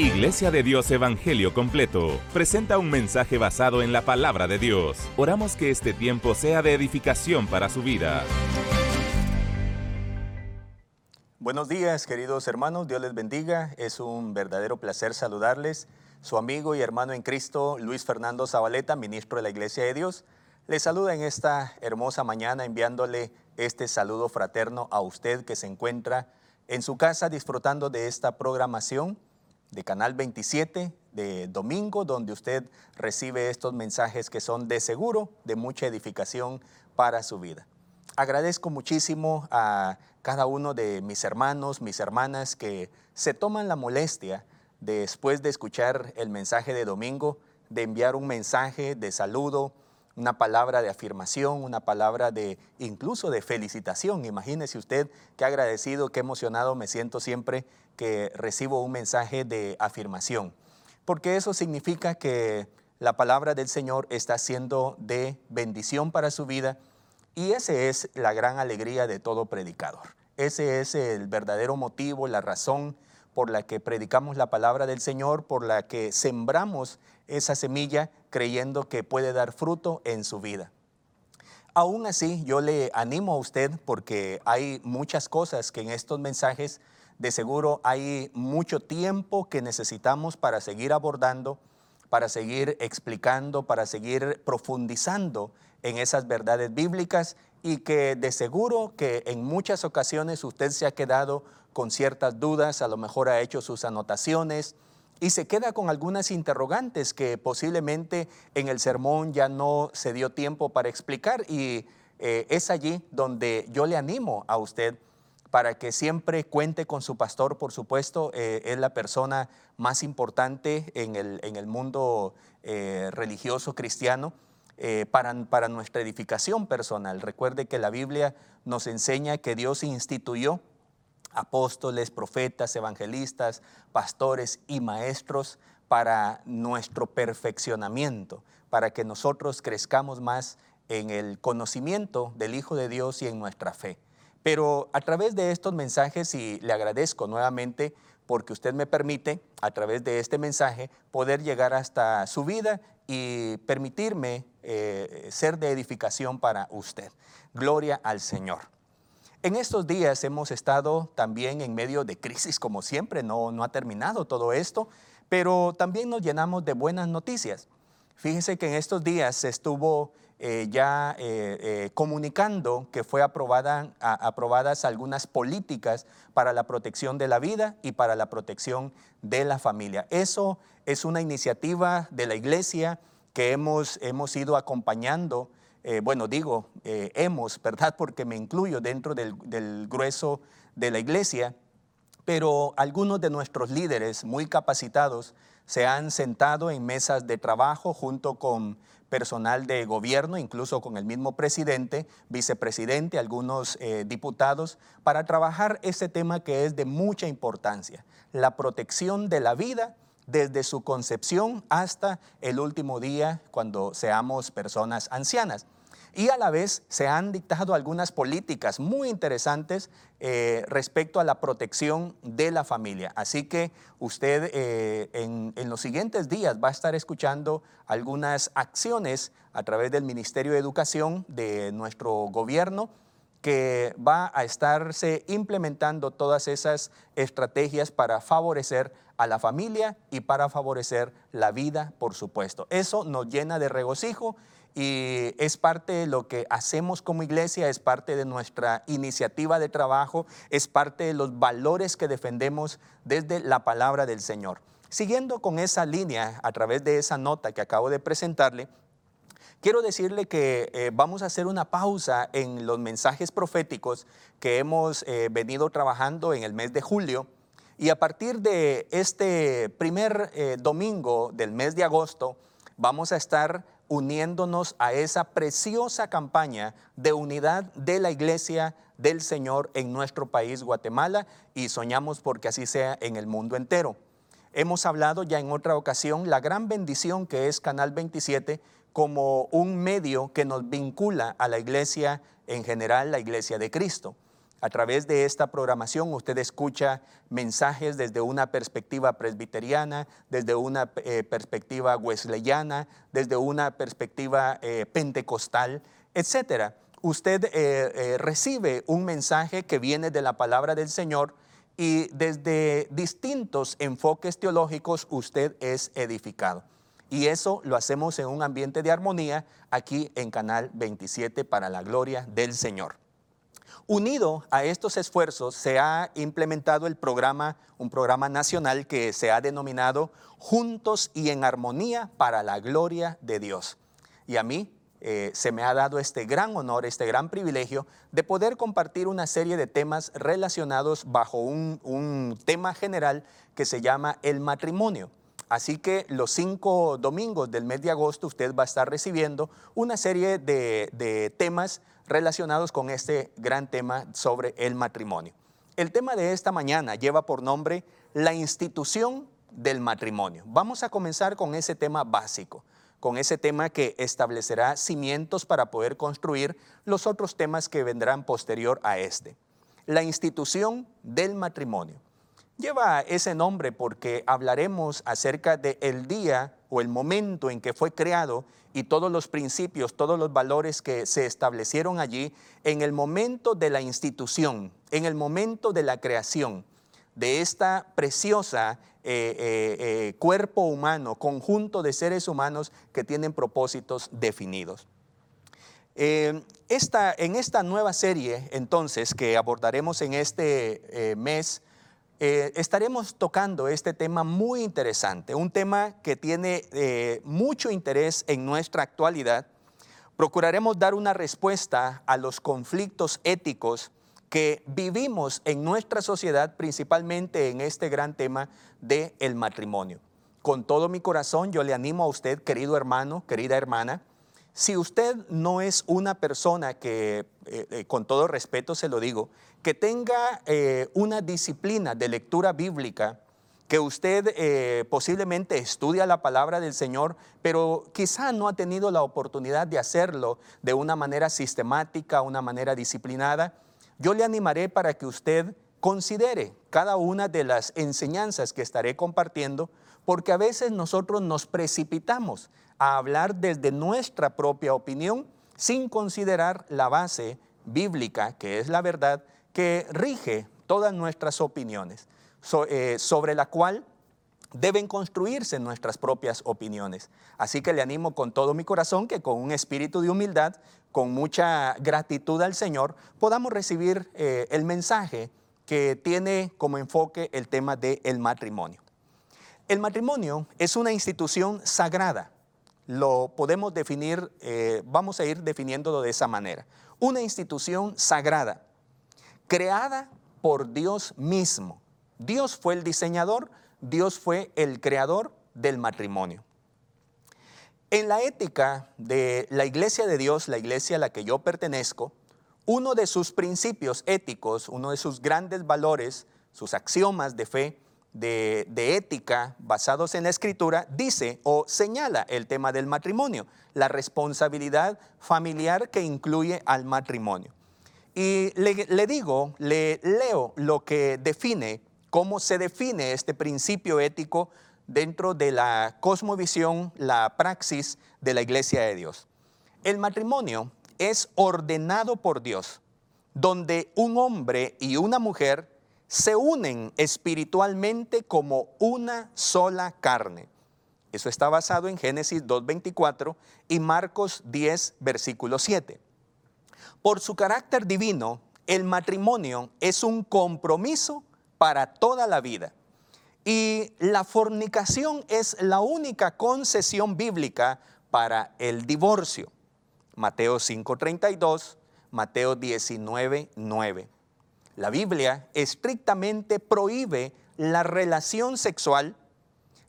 Iglesia de Dios Evangelio Completo presenta un mensaje basado en la palabra de Dios. Oramos que este tiempo sea de edificación para su vida. Buenos días, queridos hermanos, Dios les bendiga. Es un verdadero placer saludarles. Su amigo y hermano en Cristo, Luis Fernando Zabaleta, ministro de la Iglesia de Dios, les saluda en esta hermosa mañana enviándole este saludo fraterno a usted que se encuentra en su casa disfrutando de esta programación de Canal 27 de domingo, donde usted recibe estos mensajes que son de seguro, de mucha edificación para su vida. Agradezco muchísimo a cada uno de mis hermanos, mis hermanas que se toman la molestia después de escuchar el mensaje de domingo, de enviar un mensaje de saludo, una palabra de afirmación, una palabra de incluso de felicitación. Imagínese usted qué agradecido, qué emocionado me siento siempre que recibo un mensaje de afirmación, porque eso significa que la palabra del Señor está siendo de bendición para su vida y esa es la gran alegría de todo predicador. Ese es el verdadero motivo, la razón por la que predicamos la palabra del Señor, por la que sembramos esa semilla creyendo que puede dar fruto en su vida. Aún así, yo le animo a usted porque hay muchas cosas que en estos mensajes de seguro hay mucho tiempo que necesitamos para seguir abordando, para seguir explicando, para seguir profundizando en esas verdades bíblicas y que de seguro que en muchas ocasiones usted se ha quedado con ciertas dudas, a lo mejor ha hecho sus anotaciones y se queda con algunas interrogantes que posiblemente en el sermón ya no se dio tiempo para explicar y eh, es allí donde yo le animo a usted para que siempre cuente con su pastor, por supuesto, eh, es la persona más importante en el, en el mundo eh, religioso cristiano. para, para nuestra edificación personal. Recuerde que la Biblia nos enseña que Dios instituyó apóstoles, profetas, evangelistas, pastores y maestros para nuestro perfeccionamiento, para que nosotros crezcamos más en el conocimiento del Hijo de Dios y en nuestra fe. Pero a través de estos mensajes, y le agradezco nuevamente porque usted me permite, a través de este mensaje, poder llegar hasta su vida y permitirme eh, ser de edificación para usted. Gloria al Señor. En estos días hemos estado también en medio de crisis, como siempre, no, no ha terminado todo esto, pero también nos llenamos de buenas noticias. Fíjese que en estos días se estuvo eh, ya eh, eh, comunicando que fue aprobada, aprobadas algunas políticas para la protección de la vida y para la protección de la familia. Eso es una iniciativa de la iglesia que hemos, hemos ido acompañando eh, bueno, digo, eh, hemos, ¿verdad? Porque me incluyo dentro del, grueso de la iglesia, pero algunos de nuestros líderes muy capacitados se han sentado en mesas de trabajo junto con personal de gobierno, incluso con el mismo presidente, vicepresidente, algunos eh, diputados, para trabajar ese tema que es de mucha importancia, la protección de la vida desde su concepción hasta el último día cuando seamos personas ancianas. Y a la vez se han dictado algunas políticas muy interesantes eh, respecto a la protección de la familia. Así que usted eh, en, en los siguientes días va a estar escuchando algunas acciones a través del Ministerio de Educación de nuestro gobierno que va a estarse implementando todas esas estrategias para favorecer a la familia y para favorecer la vida, por supuesto. Eso nos llena de regocijo y es parte de lo que hacemos como iglesia, es parte de nuestra iniciativa de trabajo, es parte de los valores que defendemos desde la palabra del Señor. Siguiendo con esa línea, a través de esa nota que acabo de presentarle, quiero decirle que eh, vamos a hacer una pausa en los mensajes proféticos que hemos eh, venido trabajando en el mes de julio y a partir de este primer eh, domingo del mes de agosto, vamos a estar uniéndonos a esa preciosa campaña de unidad de la iglesia del Señor en nuestro país, Guatemala, y soñamos porque así sea en el mundo entero. Hemos hablado ya en otra ocasión la gran bendición que es Canal 27 como un medio que nos vincula a la iglesia en general, la iglesia de Cristo. A través de esta programación usted escucha mensajes desde una perspectiva presbiteriana, desde una eh, perspectiva wesleyana, desde una perspectiva eh, pentecostal, etc. Usted eh, recibe un mensaje que viene de la palabra del Señor y desde distintos enfoques teológicos usted es edificado. Y eso lo hacemos en un ambiente de armonía aquí en Canal 27 para la gloria del Señor. Unido a estos esfuerzos se ha implementado el programa, un programa nacional que se ha denominado Juntos y en Armonía para la Gloria de Dios. Y a mí eh, se me ha dado este gran honor, este gran privilegio de poder compartir una serie de temas relacionados bajo un, tema general que se llama el matrimonio. Así que los cinco domingos del mes de agosto usted va a estar recibiendo una serie de, temas relacionados con este gran tema sobre el matrimonio. El tema de esta mañana lleva por nombre la institución del matrimonio. Vamos a comenzar con ese tema básico, con ese tema que establecerá cimientos para poder construir los otros temas que vendrán posterior a este. La institución del matrimonio. Lleva ese nombre porque hablaremos acerca del el día o el momento en que fue creado y todos los principios, todos los valores que se establecieron allí en el momento de la institución, en el momento de la creación de esta preciosa eh, eh, eh, cuerpo humano, conjunto de seres humanos que tienen propósitos definidos. esta, en esta nueva serie, entonces, que abordaremos en este mes, eh, estaremos tocando este tema muy interesante, un tema que tiene eh, mucho interés en nuestra actualidad. Procuraremos dar una respuesta a los conflictos éticos que vivimos en nuestra sociedad, principalmente en este gran tema del el matrimonio. Con todo mi corazón yo le animo a usted, querido hermano, querida hermana, si usted no es una persona que, eh, con todo respeto se lo digo, que tenga eh, una disciplina de lectura bíblica, que usted posiblemente estudia la palabra del Señor, pero quizá no ha tenido la oportunidad de hacerlo de una manera sistemática, una manera disciplinada, yo le animaré para que usted considere cada una de las enseñanzas que estaré compartiendo, porque a veces nosotros nos precipitamos a hablar desde nuestra propia opinión sin considerar la base bíblica, que es la verdad, que rige todas nuestras opiniones, eh, sobre la cual deben construirse nuestras propias opiniones. Así que le animo con todo mi corazón que con un espíritu de humildad, con mucha gratitud al Señor, podamos recibir eh, el mensaje que tiene como enfoque el tema del matrimonio. El matrimonio es una institución sagrada lo podemos definir, eh, vamos a ir definiéndolo de esa manera. Una institución sagrada, creada por Dios mismo. Dios fue el diseñador, Dios fue el creador del matrimonio. En la ética de la iglesia de Dios, la iglesia a la que yo pertenezco, uno de sus principios éticos, uno de sus grandes valores, sus axiomas de fe, de, ética basados en la escritura dice o señala el tema del matrimonio, la responsabilidad familiar que incluye al matrimonio. Y le, digo, le leo lo que define, cómo se define este principio ético dentro de la cosmovisión, la praxis de la iglesia de Dios. El matrimonio es ordenado por Dios, donde un hombre y una mujer se unen espiritualmente como una sola carne. Eso está basado en Génesis 2.24 y Marcos 10, versículo 7. Por su carácter divino, el matrimonio es un compromiso para toda la vida. Y la fornicación es la única concesión bíblica para el divorcio. Mateo 5.32, Mateo 19.9. La Biblia estrictamente prohíbe la relación sexual,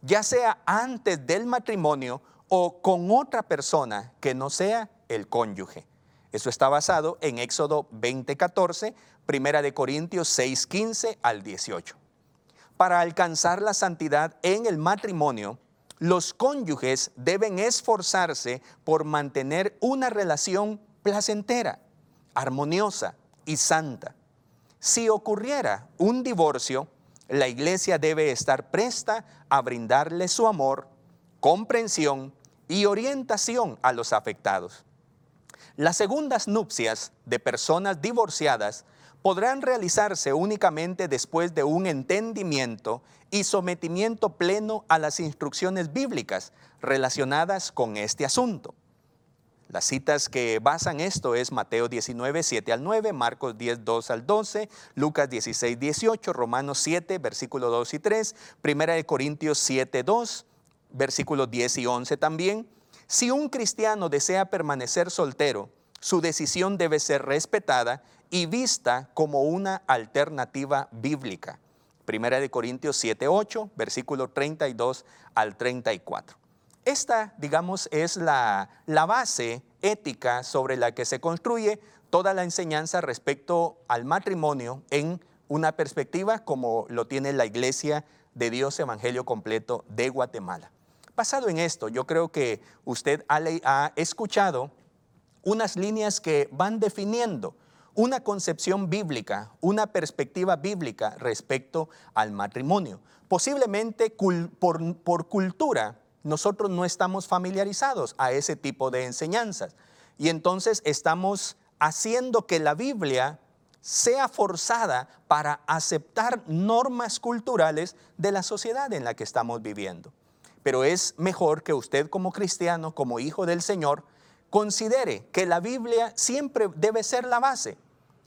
ya sea antes del matrimonio o con otra persona que no sea el cónyuge. Eso está basado en Éxodo 20:14, Primera de Corintios 6:15 al 18. Para alcanzar la santidad en el matrimonio, los cónyuges deben esforzarse por mantener una relación placentera, armoniosa y santa. Si ocurriera un divorcio, la iglesia debe estar presta a brindarle su amor, comprensión y orientación a los afectados. Las segundas nupcias de personas divorciadas podrán realizarse únicamente después de un entendimiento y sometimiento pleno a las instrucciones bíblicas relacionadas con este asunto. Las citas que basan esto es Mateo 19, 7 al 9, Marcos 10, 2 al 12, Lucas 16, 18, Romanos 7, versículo 2 y 3, Primera de Corintios 7, 2, versículos 10 y 11 también. Si un cristiano desea permanecer soltero, su decisión debe ser respetada y vista como una alternativa bíblica. Primera de Corintios 7, 8, versículo 32 al 34. Esta, digamos, es la, base ética sobre la que se construye toda la enseñanza respecto al matrimonio en una perspectiva como lo tiene la Iglesia de Dios Evangelio Completo de Guatemala. Basado en esto, yo creo que usted ha, ha escuchado unas líneas que van definiendo una concepción bíblica, una perspectiva bíblica respecto al matrimonio. Posiblemente por, por cultura nosotros no estamos familiarizados a ese tipo de enseñanzas. Y entonces estamos haciendo que la Biblia sea forzada para aceptar normas culturales de la sociedad en la que estamos viviendo. Pero es mejor que usted como cristiano, como hijo del Señor, considere que la Biblia siempre debe ser la base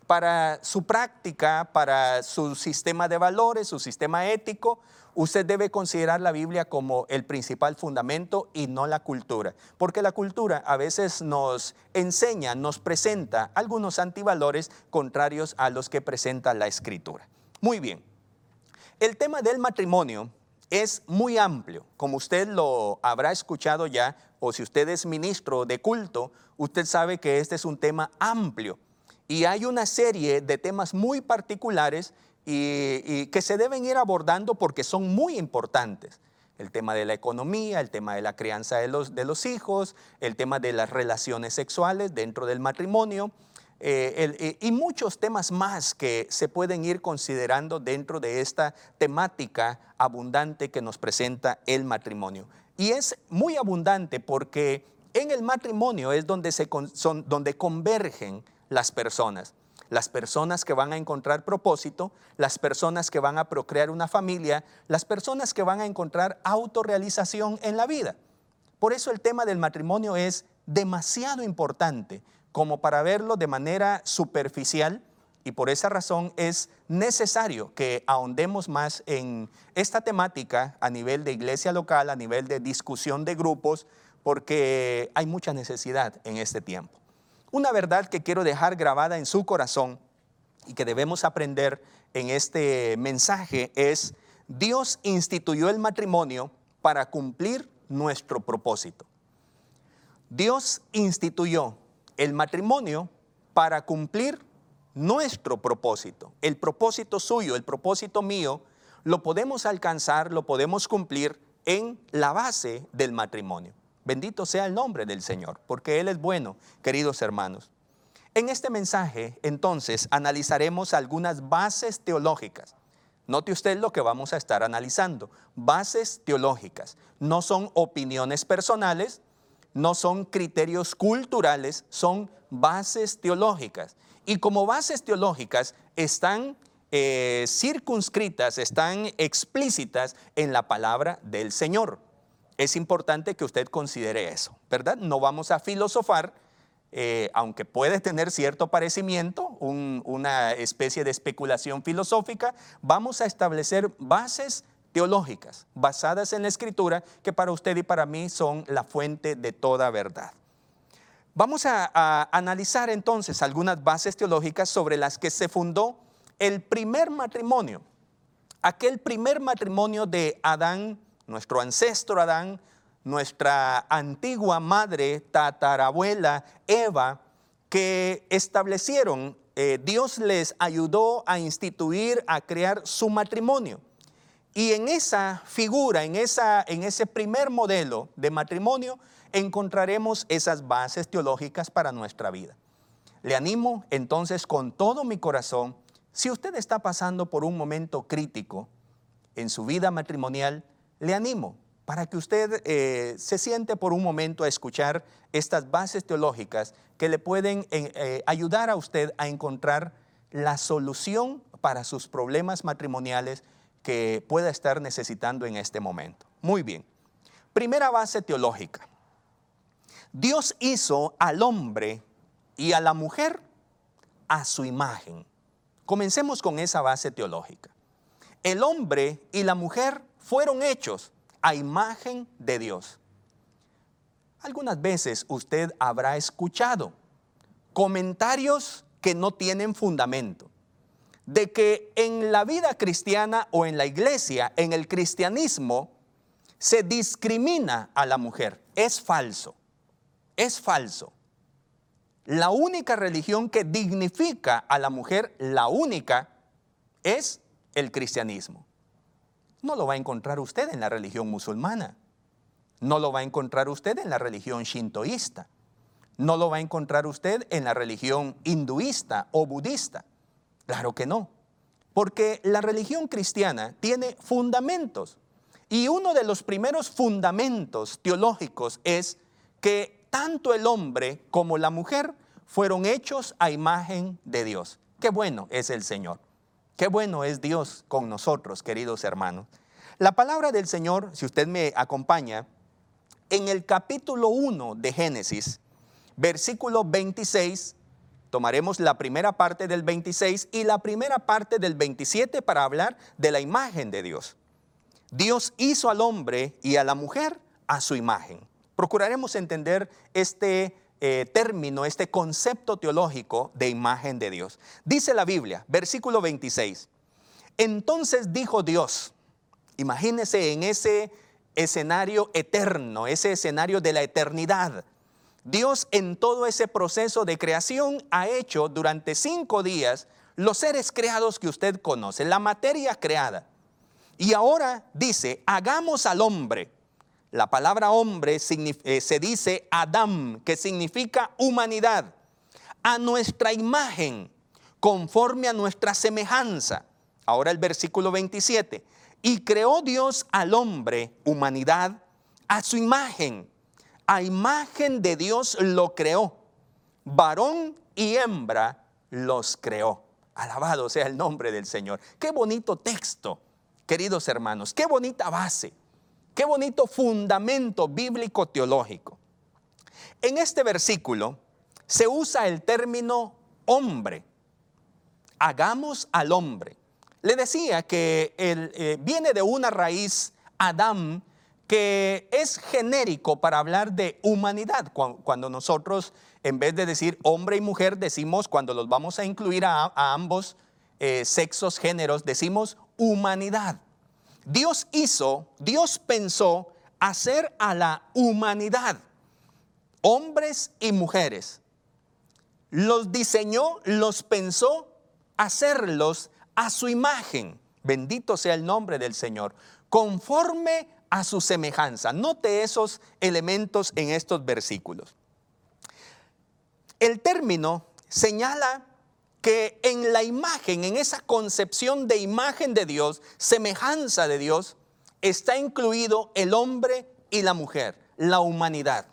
para su práctica, para su sistema de valores, su sistema ético, usted debe considerar la Biblia como el principal fundamento y no la cultura, porque la cultura a veces nos enseña, nos presenta algunos antivalores contrarios a los que presenta la escritura. Muy bien, el tema del matrimonio es muy amplio, como usted lo habrá escuchado ya, o si usted es ministro de culto, usted sabe que este es un tema amplio. Y hay una serie de temas muy particulares y, que se deben ir abordando porque son muy importantes. El tema de la economía, el tema de la crianza de los, de los hijos, el tema de las relaciones sexuales dentro del matrimonio eh, eh, y muchos temas más que se pueden ir considerando dentro de esta temática abundante que nos presenta el matrimonio. Y es muy abundante porque en el matrimonio es donde, se, son, donde convergen las personas las personas que van a encontrar propósito, las personas que van a procrear una familia, las personas que van a encontrar autorrealización en la vida. Por eso el tema del matrimonio es demasiado importante como para verlo de manera superficial y por esa razón es necesario que ahondemos más en esta temática a nivel de iglesia local, a nivel de discusión de grupos, porque hay mucha necesidad en este tiempo. Una verdad que quiero dejar grabada en su corazón y que debemos aprender en este mensaje es, Dios instituyó el matrimonio para cumplir nuestro propósito. Dios instituyó el matrimonio para cumplir nuestro propósito. El propósito suyo, el propósito mío, lo podemos alcanzar, lo podemos cumplir en la base del matrimonio. Bendito sea el nombre del Señor, porque Él es bueno, queridos hermanos. En este mensaje, entonces, analizaremos algunas bases teológicas. Note usted lo que vamos a estar analizando. Bases teológicas. No son opiniones personales, no son criterios culturales, son bases teológicas. Y como bases teológicas están eh, circunscritas, están explícitas en la palabra del Señor. Es importante que usted considere eso, ¿verdad? No vamos a filosofar, eh, aunque puede tener cierto parecimiento, una especie de especulación filosófica, vamos a establecer bases teológicas basadas en la escritura que para usted y para mí son la fuente de toda verdad. Vamos a, analizar entonces algunas bases teológicas sobre las que se fundó el primer matrimonio, aquel primer matrimonio de Adán nuestro ancestro Adán, nuestra antigua madre, tatarabuela Eva, que establecieron, eh, Dios les ayudó a instituir, a crear su matrimonio. Y en esa figura, en, esa, en ese primer modelo de matrimonio, encontraremos esas bases teológicas para nuestra vida. Le animo entonces con todo mi corazón Si usted está pasando por un momento crítico en su vida matrimonial, le animo para que usted eh, se siente por un momento a escuchar estas bases teológicas que le pueden eh, eh, ayudar a usted a encontrar la solución para sus problemas matrimoniales que pueda estar necesitando en este momento. Muy bien. Primera base teológica. Dios hizo al hombre y a la mujer a su imagen. Comencemos con esa base teológica. El hombre y la mujer fueron hechos a imagen de Dios. Algunas veces usted habrá escuchado comentarios que no tienen fundamento, de que en la vida cristiana o en la iglesia, en el cristianismo, se discrimina a la mujer. Es falso, es falso. La única religión que dignifica a la mujer, la única, es el cristianismo. No lo va a encontrar usted en la religión musulmana. No lo va a encontrar usted en la religión shintoísta. No lo va a encontrar usted en la religión hinduista o budista. Claro que no. Porque la religión cristiana tiene fundamentos. Y uno de los primeros fundamentos teológicos es que tanto el hombre como la mujer fueron hechos a imagen de Dios. Qué bueno es el Señor. Qué bueno es Dios con nosotros, queridos hermanos. La palabra del Señor, si usted me acompaña, en el capítulo 1 de Génesis, versículo 26, tomaremos la primera parte del 26 y la primera parte del 27 para hablar de la imagen de Dios. Dios hizo al hombre y a la mujer a su imagen. Procuraremos entender este eh, término, este concepto teológico de imagen de Dios. Dice la Biblia, versículo 26. Entonces dijo Dios, imagínese en ese escenario eterno, ese escenario de la eternidad. Dios en todo ese proceso de creación ha hecho durante cinco días los seres creados que usted conoce, la materia creada. Y ahora dice, hagamos al hombre la palabra hombre eh, se dice Adam, que significa humanidad, a nuestra imagen, conforme a nuestra semejanza. Ahora el versículo 27. Y creó Dios al hombre, humanidad, a su imagen. A imagen de Dios lo creó. Varón y hembra los creó. Alabado sea el nombre del Señor. Qué bonito texto, queridos hermanos. Qué bonita base. Qué bonito fundamento bíblico teológico. En este versículo se usa el término hombre. Hagamos al hombre. Le decía que eh, viene de una raíz Adam que es genérico para hablar de humanidad. Cuando, nosotros, en vez de decir hombre y mujer, decimos, cuando los vamos a incluir a, ambos eh, sexos, géneros, decimos humanidad. Dios hizo, Dios pensó hacer a la humanidad, hombres y mujeres. Los diseñó, los pensó hacerlos a su imagen. Bendito sea el nombre del Señor. Conforme a su semejanza. Note esos elementos en estos versículos. El término señala que en la imagen, en esa concepción de imagen de Dios, semejanza de Dios, está incluido el hombre y la mujer, la humanidad.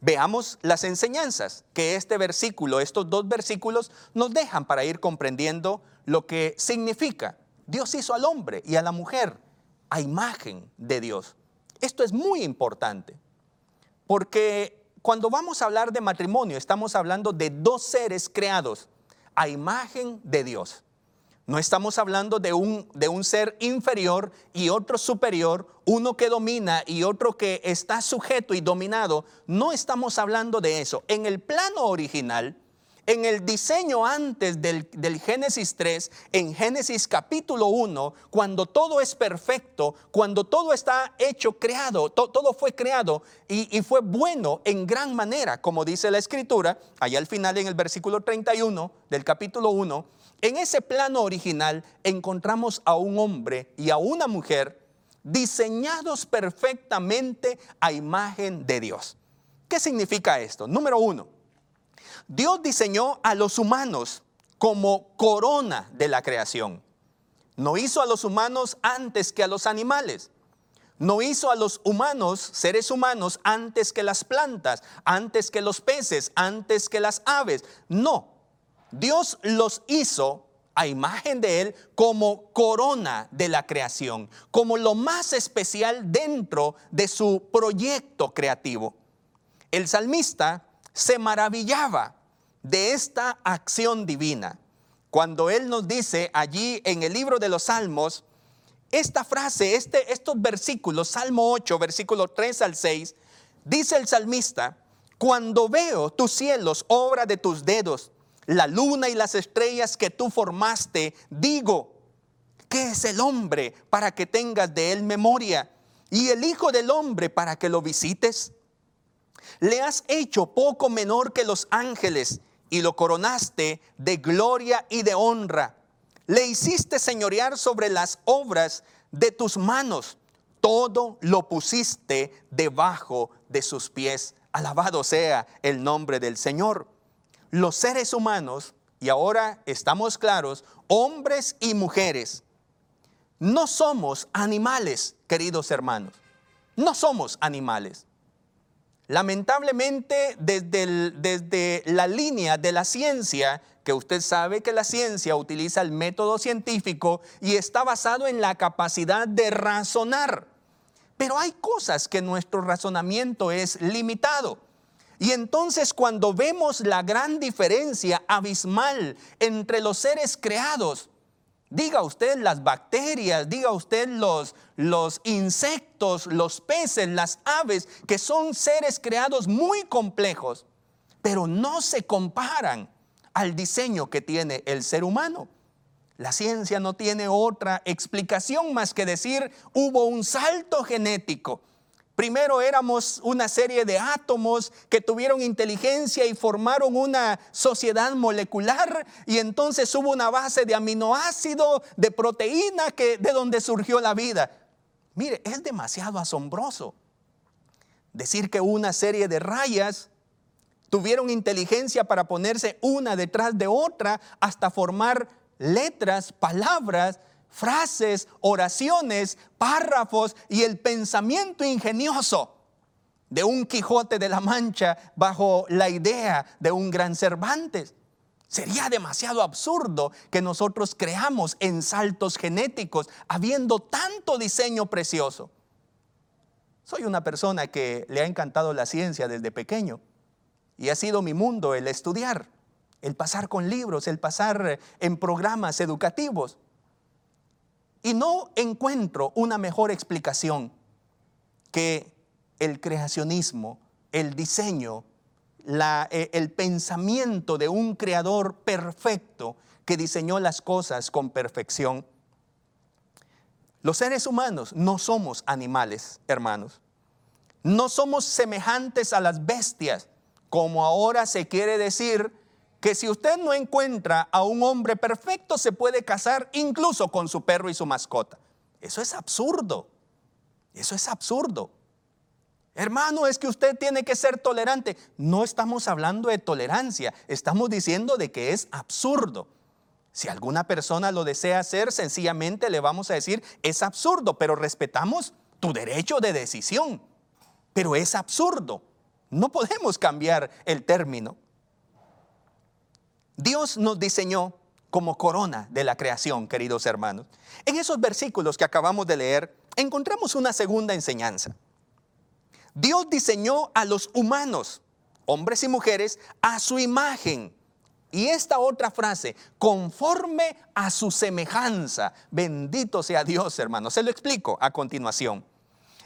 Veamos las enseñanzas que este versículo, estos dos versículos nos dejan para ir comprendiendo lo que significa. Dios hizo al hombre y a la mujer a imagen de Dios. Esto es muy importante, porque cuando vamos a hablar de matrimonio, estamos hablando de dos seres creados a imagen de Dios. No estamos hablando de un, de un ser inferior y otro superior, uno que domina y otro que está sujeto y dominado. No estamos hablando de eso. En el plano original, en el diseño antes del, Génesis 3, en Génesis capítulo 1, cuando todo es perfecto, cuando todo está hecho, creado, todo fue creado y, y, fue bueno en gran manera, como dice la escritura, allá al final en el versículo 31 del capítulo 1, en ese plano original encontramos a un hombre y a una mujer diseñados perfectamente a imagen de Dios. ¿Qué significa esto? Número uno, Dios diseñó a los humanos como corona de la creación. No hizo a los humanos antes que a los animales. No hizo a los humanos, seres humanos, antes que las plantas, antes que los peces, antes que las aves. No, Dios los hizo a imagen de Él como corona de la creación, como lo más especial dentro de su proyecto creativo. El salmista se maravillaba de esta acción divina. Cuando Él nos dice allí en el libro de los Salmos, esta frase, este, estos versículos, Salmo 8, versículo 3 al 6, dice el salmista, cuando veo tus cielos, obra de tus dedos, la luna y las estrellas que tú formaste, digo, ¿qué es el hombre para que tengas de él memoria? Y el Hijo del Hombre para que lo visites. Le has hecho poco menor que los ángeles y lo coronaste de gloria y de honra. Le hiciste señorear sobre las obras de tus manos. Todo lo pusiste debajo de sus pies. Alabado sea el nombre del Señor. Los seres humanos, y ahora estamos claros, hombres y mujeres, no somos animales, queridos hermanos. No somos animales. Lamentablemente, desde, desde, la línea de la ciencia, que usted sabe que la ciencia utiliza el método científico y está basado en la capacidad de razonar. Pero hay cosas que nuestro razonamiento es limitado. Y entonces cuando vemos la gran diferencia abismal entre los seres creados, Diga usted las bacterias, diga usted los, los insectos, los peces, las aves, que son seres creados muy complejos, pero no se comparan al diseño que tiene el ser humano. La ciencia no tiene otra explicación más que decir hubo un salto genético Primero éramos una serie de átomos que tuvieron inteligencia y formaron una sociedad molecular y entonces hubo una base de aminoácido, de proteína que de donde surgió la vida. Mire, es demasiado asombroso decir que una serie de rayas tuvieron inteligencia para ponerse una detrás de otra hasta formar letras, palabras frases, oraciones, párrafos y el pensamiento ingenioso de un Quijote de la Mancha bajo la idea de un gran Cervantes. Sería demasiado absurdo que nosotros creamos en saltos genéticos habiendo tanto diseño precioso. Soy una persona que le ha encantado la ciencia desde pequeño y ha sido mi mundo el estudiar, el pasar con libros, el pasar en programas educativos. Y no encuentro una mejor explicación que el creacionismo, el diseño, eh, el pensamiento de un creador perfecto que diseñó las cosas con perfección. Los seres humanos no somos animales, hermanos. No somos semejantes a las bestias, como ahora se quiere decir que si usted no encuentra a un hombre perfecto, se puede casar incluso con su perro y su mascota. Eso es absurdo. Eso es absurdo. Hermano, es que usted tiene que ser tolerante. No estamos hablando de tolerancia, estamos diciendo de que es absurdo. Si alguna persona lo desea hacer, sencillamente le vamos a decir, es absurdo, pero respetamos tu derecho de decisión. Pero es absurdo. No podemos cambiar el término. Dios nos diseñó como corona de la creación, queridos hermanos. En esos versículos que acabamos de leer, encontramos una segunda enseñanza. Dios diseñó a los humanos, hombres y mujeres, a su imagen. Y esta otra frase, conforme a su semejanza. Bendito sea Dios, hermanos. Se lo explico a continuación.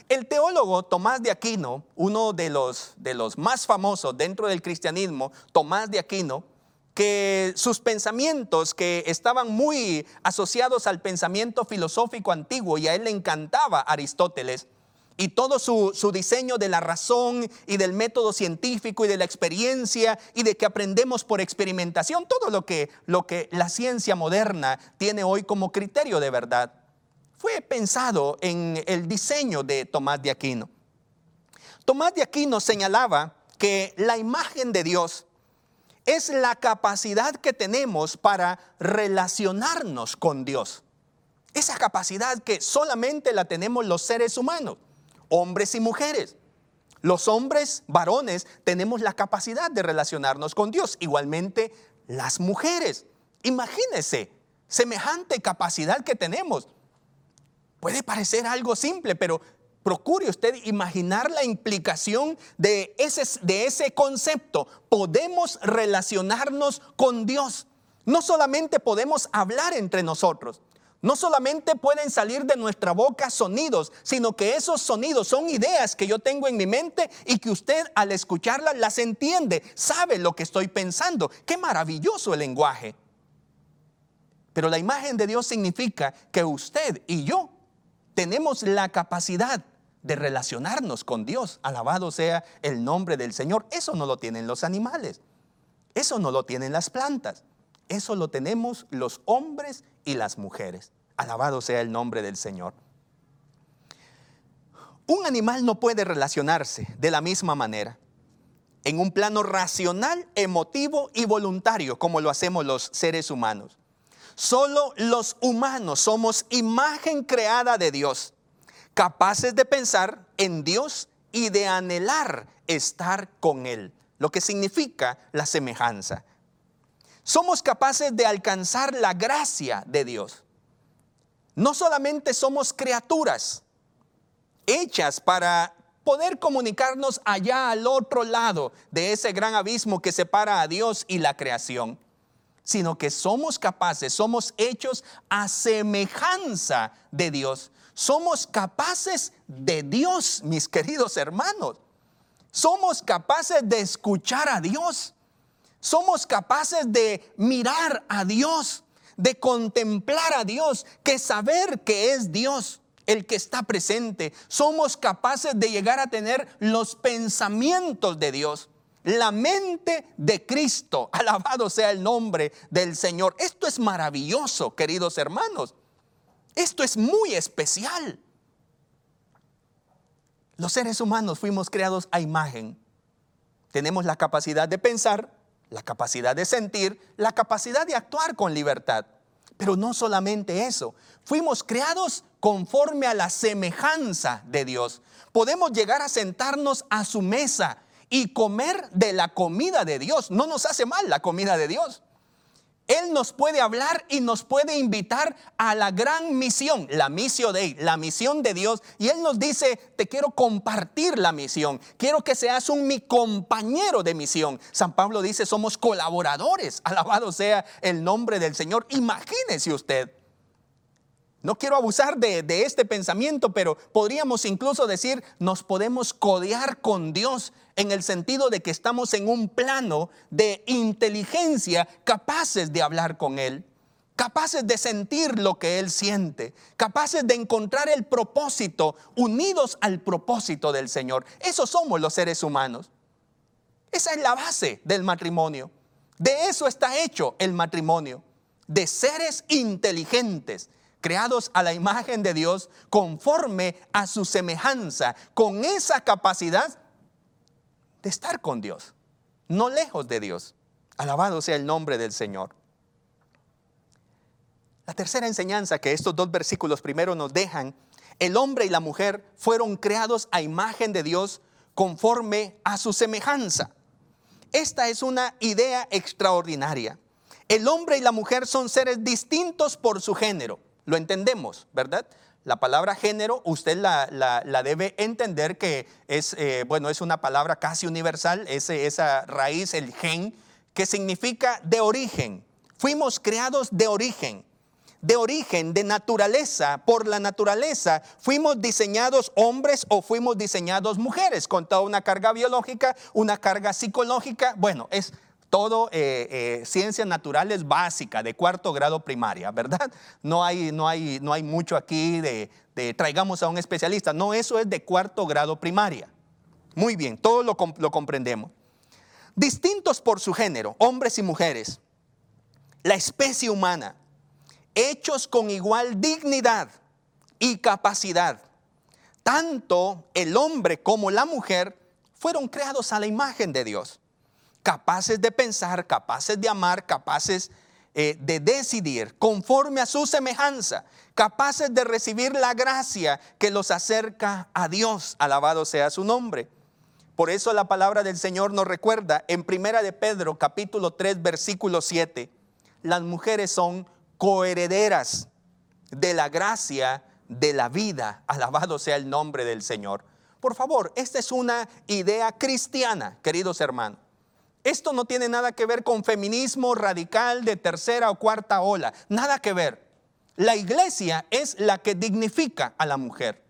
El teólogo Tomás de Aquino, uno de los, de los más famosos dentro del cristianismo, Tomás de Aquino, que sus pensamientos, que estaban muy asociados al pensamiento filosófico antiguo, y a él le encantaba Aristóteles, y todo su, diseño de la razón y del método científico y de la experiencia y de que aprendemos por experimentación, todo lo que, lo que la ciencia moderna tiene hoy como criterio de verdad, fue pensado en el diseño de Tomás de Aquino. Tomás de Aquino señalaba que la imagen de Dios es la capacidad que tenemos para relacionarnos con Dios. Esa capacidad que solamente la tenemos los seres humanos, hombres y mujeres. Los hombres, varones, tenemos la capacidad de relacionarnos con Dios. Igualmente las mujeres. Imagínense semejante capacidad que tenemos. Puede parecer algo simple, pero procure usted imaginar la implicación de ese, de ese concepto. Podemos relacionarnos con Dios. No solamente podemos hablar entre nosotros, no solamente pueden salir de nuestra boca sonidos, sino que esos sonidos son ideas que yo tengo en mi mente y que usted al escucharlas las entiende, sabe lo que estoy pensando. Qué maravilloso el lenguaje. Pero la imagen de Dios significa que usted y yo tenemos la capacidad de relacionarnos con Dios. Alabado sea el nombre del Señor. Eso no lo tienen los animales. Eso no lo tienen las plantas. Eso lo tenemos los hombres y las mujeres. Alabado sea el nombre del Señor. Un animal no puede relacionarse de la misma manera en un plano racional, emotivo y voluntario como lo hacemos los seres humanos. Solo los humanos somos imagen creada de Dios, capaces de pensar en Dios y de anhelar estar con Él, lo que significa la semejanza somos capaces de alcanzar la gracia de Dios. No solamente somos criaturas hechas para poder comunicarnos allá al otro lado de ese gran abismo que separa a Dios y la creación, sino que somos capaces, somos hechos a semejanza de Dios. Somos capaces de Dios, mis queridos hermanos. Somos capaces de escuchar a Dios somos capaces de mirar a Dios, de contemplar a Dios, que saber que es Dios el que está presente. Somos capaces de llegar a tener los pensamientos de Dios. La mente de Cristo, alabado sea el nombre del Señor. Esto es maravilloso, queridos hermanos. Esto es muy especial. Los seres humanos fuimos creados a imagen. Tenemos la capacidad de pensar, la capacidad de sentir, la capacidad de actuar con libertad. Pero no solamente eso, fuimos creados conforme a la semejanza de Dios. Podemos llegar a sentarnos a su mesa y comer de la comida de Dios. No nos hace mal la comida de Dios. Él nos puede hablar y nos puede invitar a la gran misión, la misión de la misión de Dios. Y Él nos dice, te quiero compartir la misión, quiero que seas un mi compañero de misión. San Pablo dice, somos colaboradores, alabado sea el nombre del Señor. Imagínese usted no quiero abusar de, este pensamiento, pero podríamos incluso decir, nos podemos codear con Dios en el sentido de que estamos en un plano de inteligencia capaces de hablar con Él, capaces de sentir lo que Él siente, capaces de encontrar el propósito, unidos al propósito del Señor. Esos somos los seres humanos. Esa es la base del matrimonio. De eso está hecho el matrimonio, de seres inteligentes creados a la imagen de Dios conforme a su semejanza, con esa capacidad de estar con Dios, no lejos de Dios. Alabado sea el nombre del Señor. La tercera enseñanza que estos dos versículos primero nos dejan, el hombre y la mujer fueron creados a imagen de Dios conforme a su semejanza. Esta es una idea extraordinaria. El hombre y la mujer son seres distintos por su género lo entendemos, ¿verdad? La palabra género, usted la, debe entender que es, eh, bueno, es una palabra casi universal, esa raíz, el gen, que significa de origen. Fuimos creados de origen, de origen, de naturaleza, por la naturaleza. Fuimos diseñados hombres o fuimos diseñados mujeres, con toda una carga biológica, una carga psicológica. Bueno, es todo eh, eh, ciencias naturales básica de cuarto grado primaria, ¿verdad? No hay, no hay, no hay mucho aquí de, de, traigamos a un especialista. No, eso es de cuarto grado primaria. Muy bien, todo lo, lo comprendemos. Distintos por su género, hombres y mujeres, la especie humana, hechos con igual dignidad y capacidad. Tanto el hombre como la mujer fueron creados a la imagen de Dios capaces de pensar, capaces de amar, capaces eh, de decidir conforme a su semejanza, capaces de recibir la gracia que los acerca a Dios. Alabado sea su nombre. Por eso la palabra del Señor nos recuerda en Primera de Pedro capítulo 3 versículo 7, las mujeres son coherederas de la gracia de la vida. Alabado sea el nombre del Señor. Por favor, esta es una idea cristiana, queridos hermanos. Esto no tiene nada que ver con feminismo radical de tercera o cuarta ola, nada que ver. La iglesia es la que dignifica a la mujer.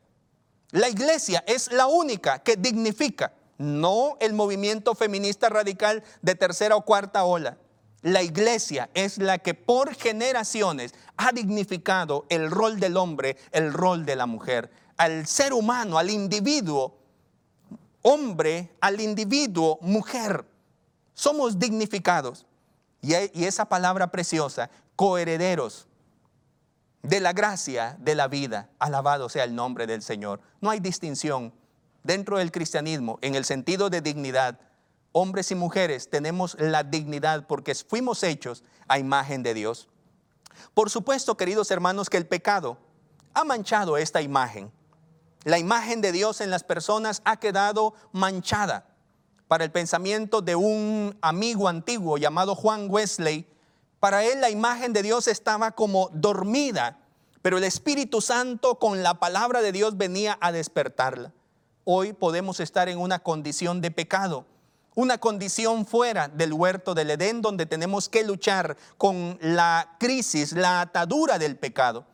La iglesia es la única que dignifica, no el movimiento feminista radical de tercera o cuarta ola. La iglesia es la que por generaciones ha dignificado el rol del hombre, el rol de la mujer, al ser humano, al individuo hombre, al individuo mujer. Somos dignificados. Y, esa palabra preciosa, coherederos de la gracia de la vida. Alabado sea el nombre del Señor. No hay distinción dentro del cristianismo en el sentido de dignidad hombres y mujeres, tenemos la dignidad porque fuimos hechos a imagen de Dios. Por supuesto, queridos hermanos, que el pecado ha manchado esta imagen. La imagen de Dios en las personas ha quedado manchada. Para el pensamiento de un amigo antiguo llamado Juan Wesley, para él la imagen de Dios estaba como dormida, pero el Espíritu Santo con la palabra de Dios venía a despertarla. Hoy podemos estar en una condición de pecado una condición fuera del huerto del Edén donde tenemos que luchar con la crisis, la atadura del pecado.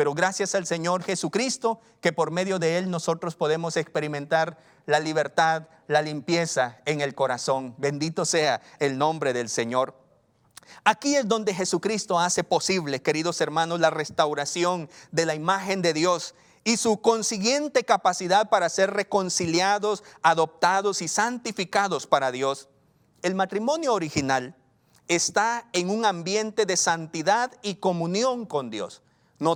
Pero gracias al Señor Jesucristo, que por medio de Él nosotros podemos experimentar la libertad, la limpieza en el corazón. Bendito sea el nombre del Señor. Aquí es donde Jesucristo hace posible, queridos hermanos, la restauración de la imagen de Dios y su consiguiente capacidad para ser reconciliados, adoptados y santificados para Dios. El matrimonio original está en un ambiente de santidad y comunión con Dios.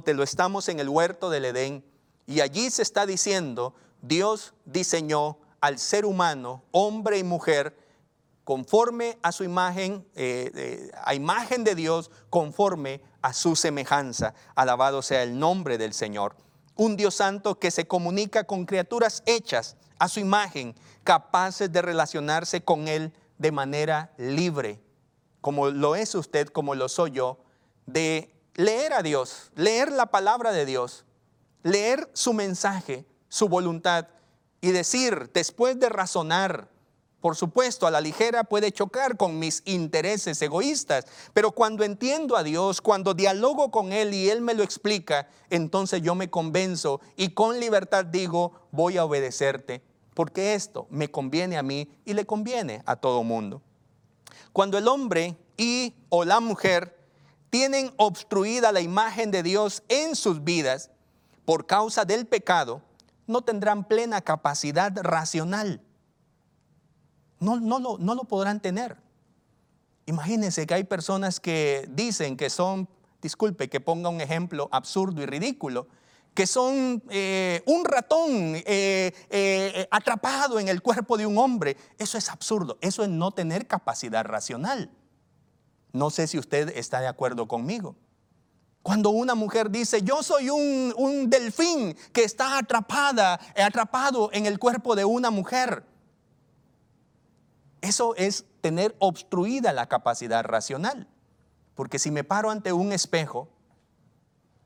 Te lo estamos en el huerto del Edén y allí se está diciendo, Dios diseñó al ser humano, hombre y mujer, conforme a su imagen, eh, eh, a imagen de Dios, conforme a su semejanza. Alabado sea el nombre del Señor un Dios santo que se comunica con criaturas hechas a su imagen, capaces de relacionarse con Él de manera libre, como lo es usted, como lo soy yo, de leer a Dios, leer la palabra de Dios, leer su mensaje, su voluntad y decir, después de razonar, por supuesto, a la ligera puede chocar con mis intereses egoístas, pero cuando entiendo a Dios, cuando dialogo con Él y Él me lo explica, entonces yo me convenzo y con libertad digo, voy a obedecerte, porque esto me conviene a mí y le conviene a todo mundo. Cuando el hombre y o la mujer tienen obstruida la imagen de Dios en sus vidas por causa del pecado, no tendrán plena capacidad racional no, no, lo, no lo podrán tener. Imagínense que hay personas que dicen que son, disculpe que ponga un ejemplo absurdo y ridículo, que son eh, un ratón eh, eh, atrapado en el cuerpo de un hombre. Eso es absurdo, eso es no tener capacidad racional. No sé si usted está de acuerdo conmigo. Cuando una mujer dice, yo soy un, un delfín que está atrapada, atrapado en el cuerpo de una mujer. Eso es tener obstruida la capacidad racional. Porque si me paro ante un espejo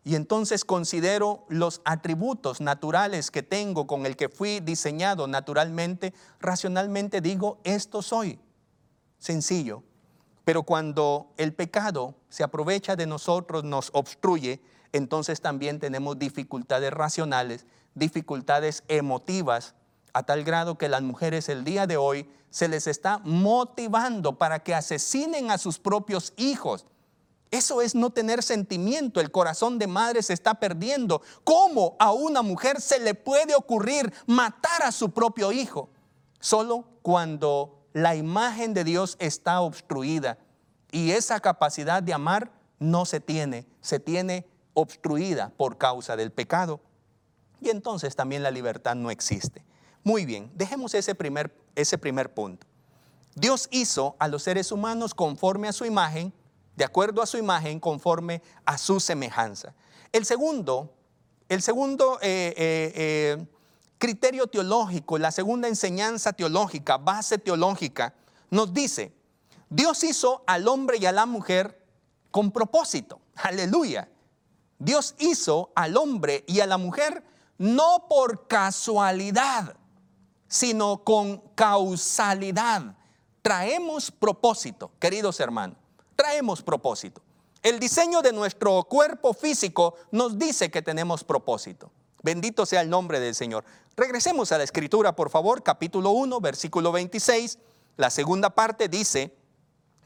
y entonces considero los atributos naturales que tengo con el que fui diseñado naturalmente, racionalmente digo, esto soy. Sencillo. Pero cuando el pecado se aprovecha de nosotros, nos obstruye, entonces también tenemos dificultades racionales, dificultades emotivas a tal grado que las mujeres el día de hoy se les está motivando para que asesinen a sus propios hijos. Eso es no tener sentimiento. El corazón de madre se está perdiendo. ¿Cómo a una mujer se le puede ocurrir matar a su propio hijo? Solo cuando la imagen de Dios está obstruida y esa capacidad de amar no se tiene, se tiene obstruida por causa del pecado. Y entonces también la libertad no existe. Muy bien, dejemos ese primer, ese primer punto. Dios hizo a los seres humanos conforme a su imagen, de acuerdo a su imagen, conforme a su semejanza. El segundo, el segundo eh, eh, eh, criterio teológico, la segunda enseñanza teológica, base teológica, nos dice, Dios hizo al hombre y a la mujer con propósito. Aleluya. Dios hizo al hombre y a la mujer no por casualidad, sino con causalidad. Traemos propósito, queridos hermanos, traemos propósito. El diseño de nuestro cuerpo físico nos dice que tenemos propósito. Bendito sea el nombre del Señor. Regresemos a la escritura, por favor, capítulo 1, versículo 26. La segunda parte dice,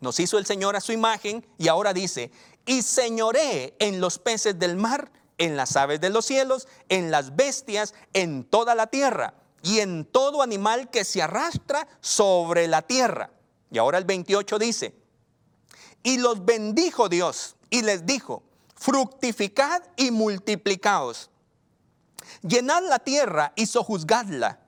nos hizo el Señor a su imagen y ahora dice, y señoré en los peces del mar, en las aves de los cielos, en las bestias, en toda la tierra y en todo animal que se arrastra sobre la tierra. Y ahora el 28 dice, y los bendijo Dios y les dijo, fructificad y multiplicaos, llenad la tierra y sojuzgadla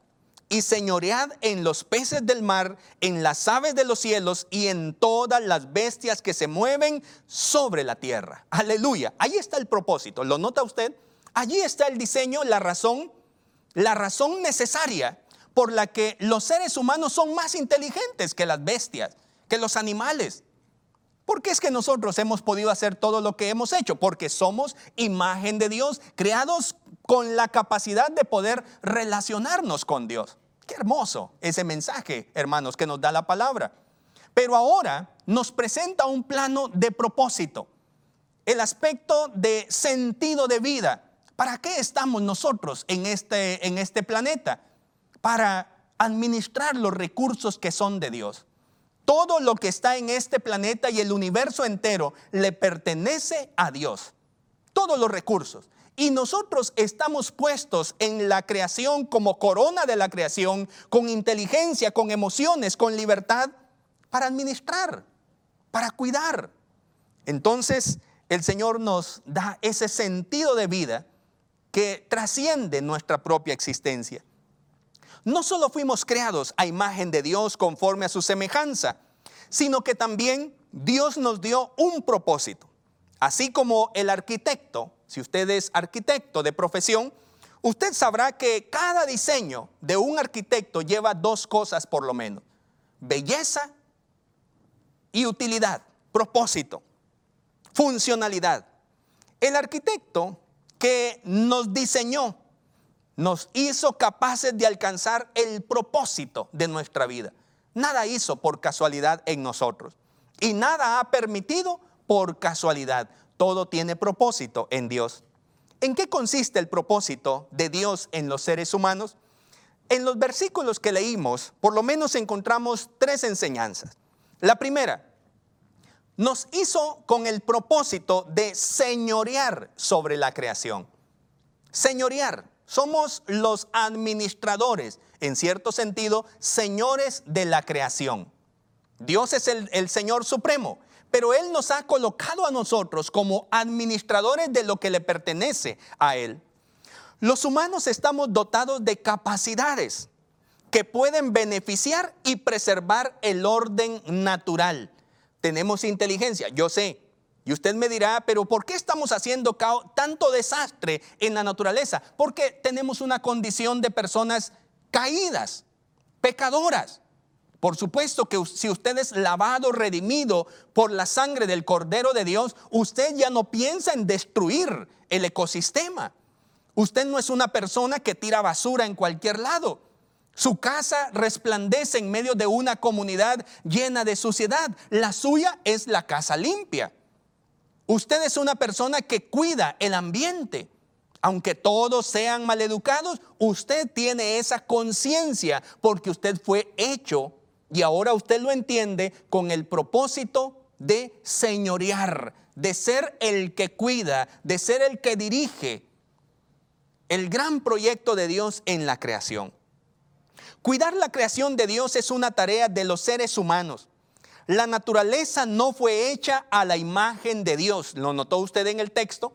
y señoread en los peces del mar, en las aves de los cielos y en todas las bestias que se mueven sobre la tierra. Aleluya. Ahí está el propósito. ¿Lo nota usted? Allí está el diseño, la razón, la razón necesaria por la que los seres humanos son más inteligentes que las bestias, que los animales. ¿Por qué es que nosotros hemos podido hacer todo lo que hemos hecho? Porque somos imagen de Dios, creados con la capacidad de poder relacionarnos con Dios. Qué hermoso ese mensaje, hermanos, que nos da la palabra. Pero ahora nos presenta un plano de propósito, el aspecto de sentido de vida. ¿Para qué estamos nosotros en este, en este planeta? Para administrar los recursos que son de Dios. Todo lo que está en este planeta y el universo entero le pertenece a Dios. Todos los recursos. Y nosotros estamos puestos en la creación como corona de la creación, con inteligencia, con emociones, con libertad, para administrar, para cuidar. Entonces el Señor nos da ese sentido de vida que trasciende nuestra propia existencia. No solo fuimos creados a imagen de Dios conforme a su semejanza, sino que también Dios nos dio un propósito. Así como el arquitecto si usted es arquitecto de profesión, usted sabrá que cada diseño de un arquitecto lleva dos cosas por lo menos. Belleza y utilidad, propósito, funcionalidad. El arquitecto que nos diseñó nos hizo capaces de alcanzar el propósito de nuestra vida. Nada hizo por casualidad en nosotros y nada ha permitido por casualidad todo tiene propósito en Dios. ¿En qué consiste el propósito de Dios en los seres humanos? En los versículos que leímos, por lo menos encontramos tres enseñanzas. La primera, nos hizo con el propósito de señorear sobre la creación. Señorear, somos los administradores, en cierto sentido, señores de la creación. Dios es el, el Señor Supremo pero Él nos ha colocado a nosotros como administradores de lo que le pertenece a Él. Los humanos estamos dotados de capacidades que pueden beneficiar y preservar el orden natural. Tenemos inteligencia, yo sé. Y usted me dirá, pero ¿por qué estamos haciendo tanto desastre en la naturaleza? Porque tenemos una condición de personas caídas, pecadoras. Por supuesto que si usted es lavado, redimido por la sangre del Cordero de Dios, usted ya no piensa en destruir el ecosistema. Usted no es una persona que tira basura en cualquier lado. Su casa resplandece en medio de una comunidad llena de suciedad. La suya es la casa limpia. Usted es una persona que cuida el ambiente. Aunque todos sean maleducados, usted tiene esa conciencia porque usted fue hecho y ahora usted lo entiende con el propósito de señorear, de ser el que cuida, de ser el que dirige el gran proyecto de Dios en la creación. Cuidar la creación de Dios es una tarea de los seres humanos. La naturaleza no fue hecha a la imagen de Dios, ¿lo notó usted en el texto?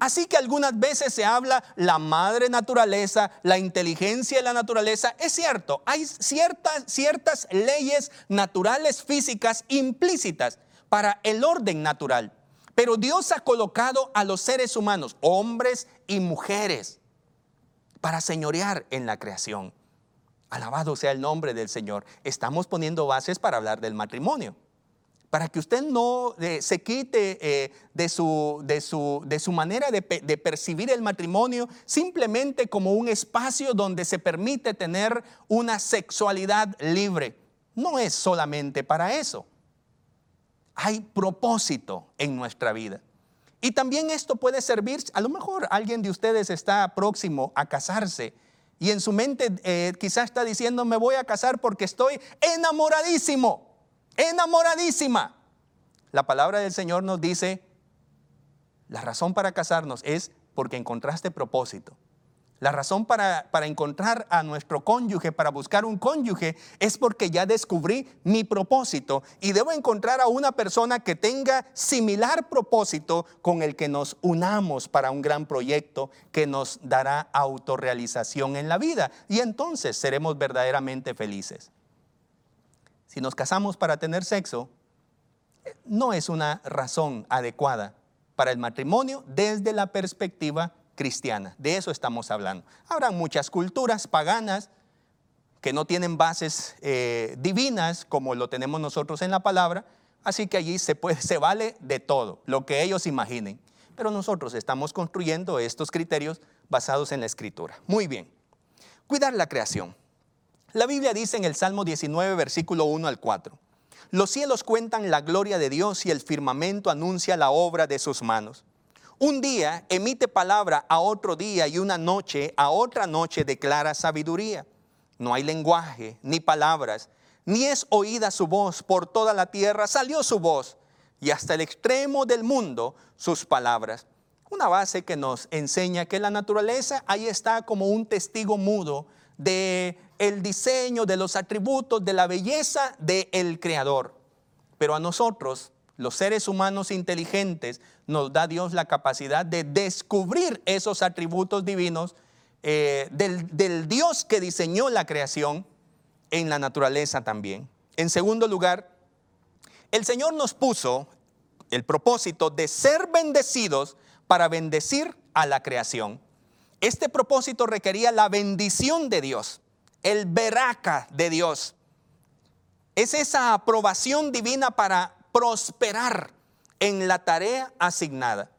Así que algunas veces se habla la madre naturaleza, la inteligencia de la naturaleza. Es cierto, hay ciertas, ciertas leyes naturales físicas implícitas para el orden natural. Pero Dios ha colocado a los seres humanos, hombres y mujeres, para señorear en la creación. Alabado sea el nombre del Señor. Estamos poniendo bases para hablar del matrimonio para que usted no eh, se quite eh, de, su, manera de, de, percibir el matrimonio simplemente como un espacio donde se permite tener una sexualidad libre. No es solamente para eso. Hay propósito en nuestra vida. Y también esto puede servir, a lo mejor alguien de ustedes está próximo a casarse y en su mente eh, quizás está diciendo, me voy a casar porque estoy enamoradísimo enamoradísima. La palabra del Señor nos dice, la razón para casarnos es porque encontraste propósito. La razón para, para, encontrar a nuestro cónyuge, para buscar un cónyuge, es porque ya descubrí mi propósito y debo encontrar a una persona que tenga similar propósito con el que nos unamos para un gran proyecto que nos dará autorrealización en la vida. Y entonces seremos verdaderamente felices si nos casamos para tener sexo, no es una razón adecuada para el matrimonio desde la perspectiva cristiana. De eso estamos hablando. Habrá muchas culturas paganas que no tienen bases eh, divinas como lo tenemos nosotros en la palabra, así que allí se, puede, se vale de todo, lo que ellos imaginen. Pero nosotros estamos construyendo estos criterios basados en la escritura. Muy bien. Cuidar la creación. La Biblia dice en el Salmo 19, versículo 1 al 4, los cielos cuentan la gloria de Dios y el firmamento anuncia la obra de sus manos. Un día emite palabra a otro día y una noche a otra noche declara sabiduría. No hay lenguaje ni palabras, ni es oída su voz. Por toda la tierra salió su voz y hasta el extremo del mundo sus palabras. Una base que nos enseña que la naturaleza ahí está como un testigo mudo de el diseño, de los atributos, de la belleza del el Creador. Pero a nosotros, los seres humanos inteligentes, nos da Dios la capacidad de descubrir esos atributos divinos eh, del Dios que diseñó la creación en la naturaleza también. En segundo lugar, el Señor nos puso el propósito de ser bendecidos para bendecir a la creación. Este propósito requería la bendición de Dios, el veraca de Dios. Es esa aprobación divina para prosperar en la tarea asignada.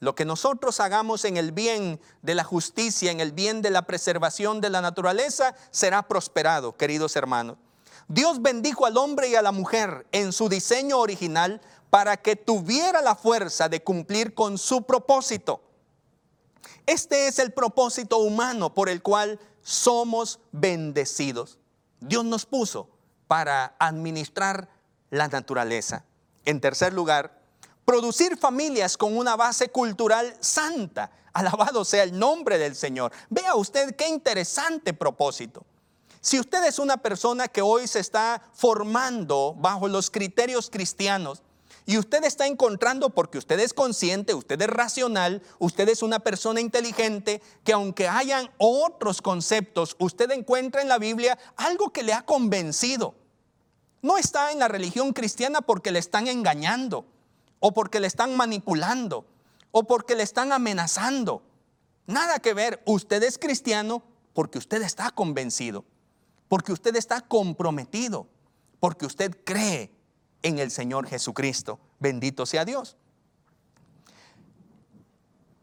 Lo que nosotros hagamos en el bien de la justicia, en el bien de la preservación de la naturaleza, será prosperado, queridos hermanos. Dios bendijo al hombre y a la mujer en su diseño original para que tuviera la fuerza de cumplir con su propósito. Este es el propósito humano por el cual somos bendecidos. Dios nos puso para administrar la naturaleza. En tercer lugar, producir familias con una base cultural santa. Alabado sea el nombre del Señor. Vea usted qué interesante propósito. Si usted es una persona que hoy se está formando bajo los criterios cristianos, y usted está encontrando, porque usted es consciente, usted es racional, usted es una persona inteligente, que aunque hayan otros conceptos, usted encuentra en la Biblia algo que le ha convencido. No está en la religión cristiana porque le están engañando, o porque le están manipulando, o porque le están amenazando. Nada que ver, usted es cristiano porque usted está convencido, porque usted está comprometido, porque usted cree en el Señor Jesucristo. Bendito sea Dios.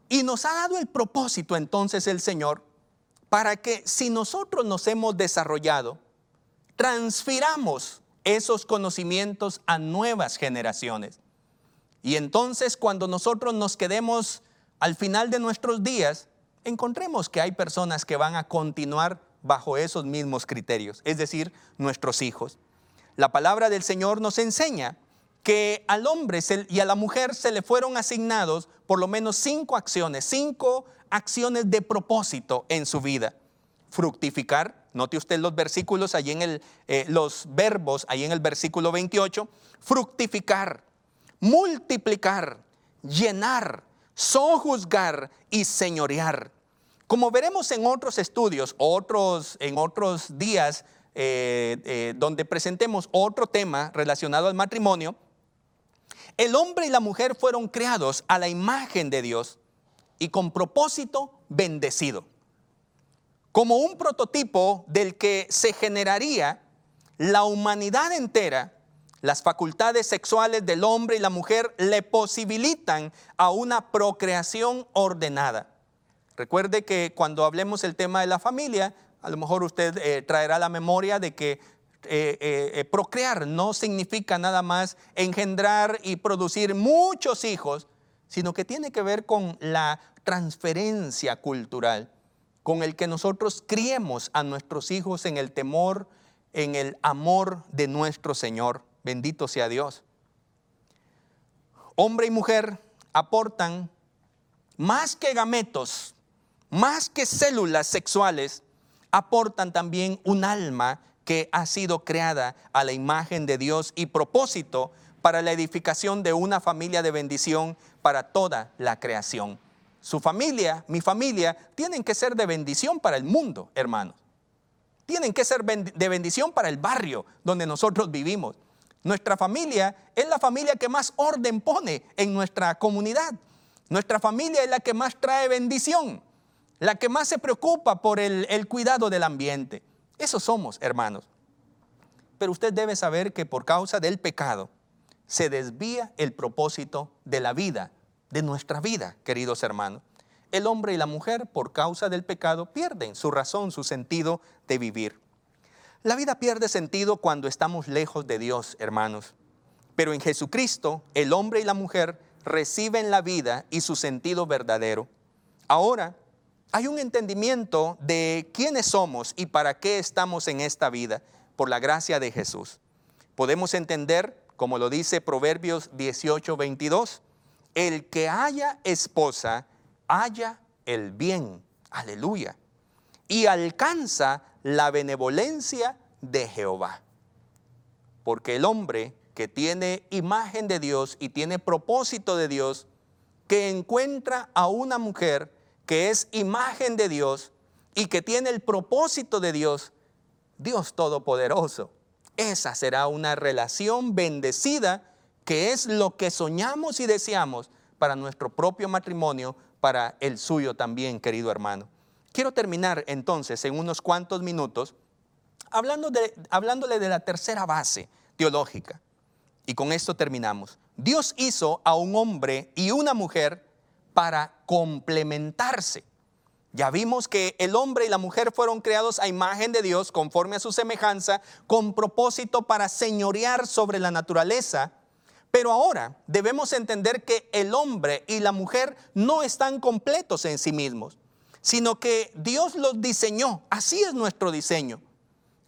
Y nos ha dado el propósito entonces el Señor para que si nosotros nos hemos desarrollado, transfiramos esos conocimientos a nuevas generaciones. Y entonces cuando nosotros nos quedemos al final de nuestros días, encontremos que hay personas que van a continuar bajo esos mismos criterios, es decir, nuestros hijos. La palabra del Señor nos enseña que al hombre y a la mujer se le fueron asignados por lo menos cinco acciones, cinco acciones de propósito en su vida. Fructificar, note usted los versículos allí en el, eh, los verbos ahí en el versículo 28, fructificar, multiplicar, llenar, sojuzgar y señorear. Como veremos en otros estudios, otros, en otros días eh, eh, donde presentemos otro tema relacionado al matrimonio, el hombre y la mujer fueron creados a la imagen de Dios y con propósito bendecido. Como un prototipo del que se generaría la humanidad entera, las facultades sexuales del hombre y la mujer le posibilitan a una procreación ordenada. Recuerde que cuando hablemos el tema de la familia, a lo mejor usted eh, traerá la memoria de que eh, eh, procrear no significa nada más engendrar y producir muchos hijos, sino que tiene que ver con la transferencia cultural, con el que nosotros criemos a nuestros hijos en el temor, en el amor de nuestro Señor. Bendito sea Dios. Hombre y mujer aportan más que gametos, más que células sexuales, aportan también un alma que ha sido creada a la imagen de Dios y propósito para la edificación de una familia de bendición para toda la creación. Su familia, mi familia, tienen que ser de bendición para el mundo, hermanos. Tienen que ser de bendición para el barrio donde nosotros vivimos. Nuestra familia es la familia que más orden pone en nuestra comunidad. Nuestra familia es la que más trae bendición, la que más se preocupa por el, cuidado del ambiente. Eso somos, hermanos. Pero usted debe saber que por causa del pecado se desvía el propósito de la vida, de nuestra vida, queridos hermanos. El hombre y la mujer, por causa del pecado, pierden su razón, su sentido de vivir. La vida pierde sentido cuando estamos lejos de Dios, hermanos. Pero en Jesucristo, el hombre y la mujer reciben la vida y su sentido verdadero. Ahora, hay un entendimiento de quiénes somos y para qué estamos en esta vida por la gracia de Jesús. Podemos entender, como lo dice Proverbios 18, 22, el que haya esposa, haya el bien. Aleluya. Y alcanza la benevolencia de Jehová. Porque el hombre que tiene imagen de Dios y tiene propósito de Dios, que encuentra a una mujer que es imagen de Dios y que tiene el propósito de Dios, Dios Todopoderoso. Esa será una relación bendecida que es lo que soñamos y deseamos para nuestro propio matrimonio, para el suyo también, querido hermano. Quiero terminar entonces en unos cuantos minutos hablando de, hablándole de la tercera base teológica. Y con esto terminamos. Dios hizo a un hombre y una mujer para complementarse. Ya vimos que el hombre y la mujer fueron creados a imagen de Dios, conforme a su semejanza, con propósito para señorear sobre la naturaleza. Pero ahora debemos entender que el hombre y la mujer no están completos en sí mismos sino que Dios los diseñó. Así es nuestro diseño.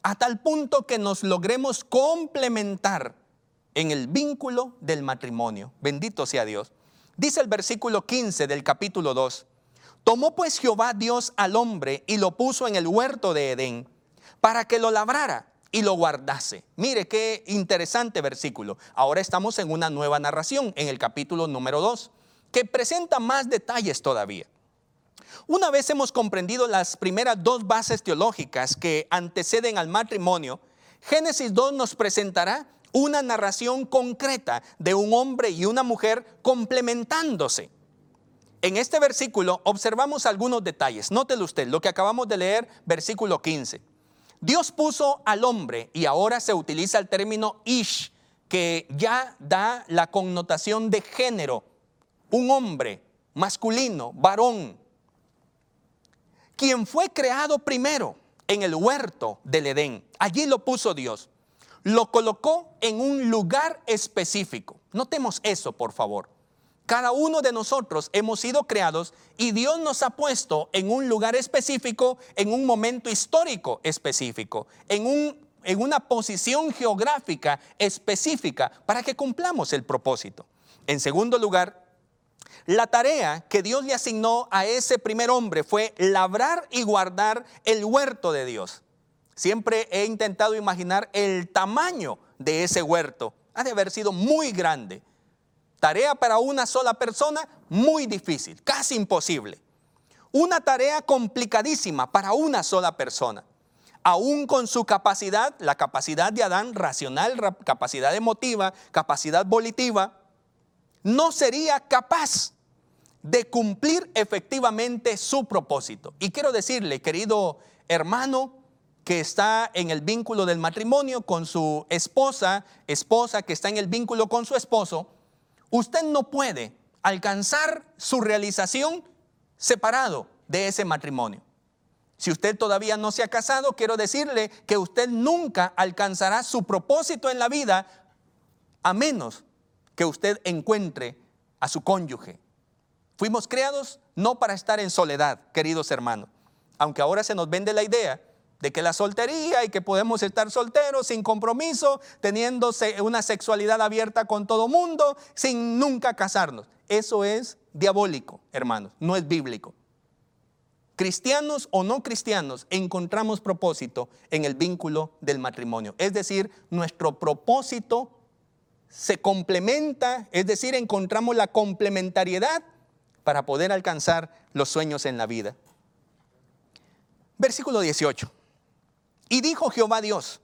A tal punto que nos logremos complementar en el vínculo del matrimonio. Bendito sea Dios. Dice el versículo 15 del capítulo 2. Tomó pues Jehová Dios al hombre y lo puso en el huerto de Edén para que lo labrara y lo guardase. Mire qué interesante versículo. Ahora estamos en una nueva narración, en el capítulo número 2, que presenta más detalles todavía. Una vez hemos comprendido las primeras dos bases teológicas que anteceden al matrimonio, Génesis 2 nos presentará una narración concreta de un hombre y una mujer complementándose. En este versículo observamos algunos detalles. Nótelo usted, lo que acabamos de leer, versículo 15. Dios puso al hombre y ahora se utiliza el término ish, que ya da la connotación de género. Un hombre masculino, varón, quien fue creado primero en el huerto del Edén. Allí lo puso Dios. Lo colocó en un lugar específico. Notemos eso, por favor. Cada uno de nosotros hemos sido creados y Dios nos ha puesto en un lugar específico, en un momento histórico específico, en, un, en una posición geográfica específica para que cumplamos el propósito. En segundo lugar, la tarea que Dios le asignó a ese primer hombre fue labrar y guardar el huerto de Dios. Siempre he intentado imaginar el tamaño de ese huerto. Ha de haber sido muy grande. Tarea para una sola persona, muy difícil, casi imposible. Una tarea complicadísima para una sola persona. Aún con su capacidad, la capacidad de Adán racional, capacidad emotiva, capacidad volitiva, no sería capaz de cumplir efectivamente su propósito. Y quiero decirle, querido hermano, que está en el vínculo del matrimonio con su esposa, esposa que está en el vínculo con su esposo, usted no puede alcanzar su realización separado de ese matrimonio. Si usted todavía no se ha casado, quiero decirle que usted nunca alcanzará su propósito en la vida a menos que usted encuentre a su cónyuge. Fuimos creados no para estar en soledad, queridos hermanos, aunque ahora se nos vende la idea de que la soltería y que podemos estar solteros sin compromiso, teniendo una sexualidad abierta con todo mundo, sin nunca casarnos. Eso es diabólico, hermanos, no es bíblico. Cristianos o no cristianos, encontramos propósito en el vínculo del matrimonio. Es decir, nuestro propósito se complementa, es decir, encontramos la complementariedad para poder alcanzar los sueños en la vida. Versículo 18. Y dijo Jehová Dios,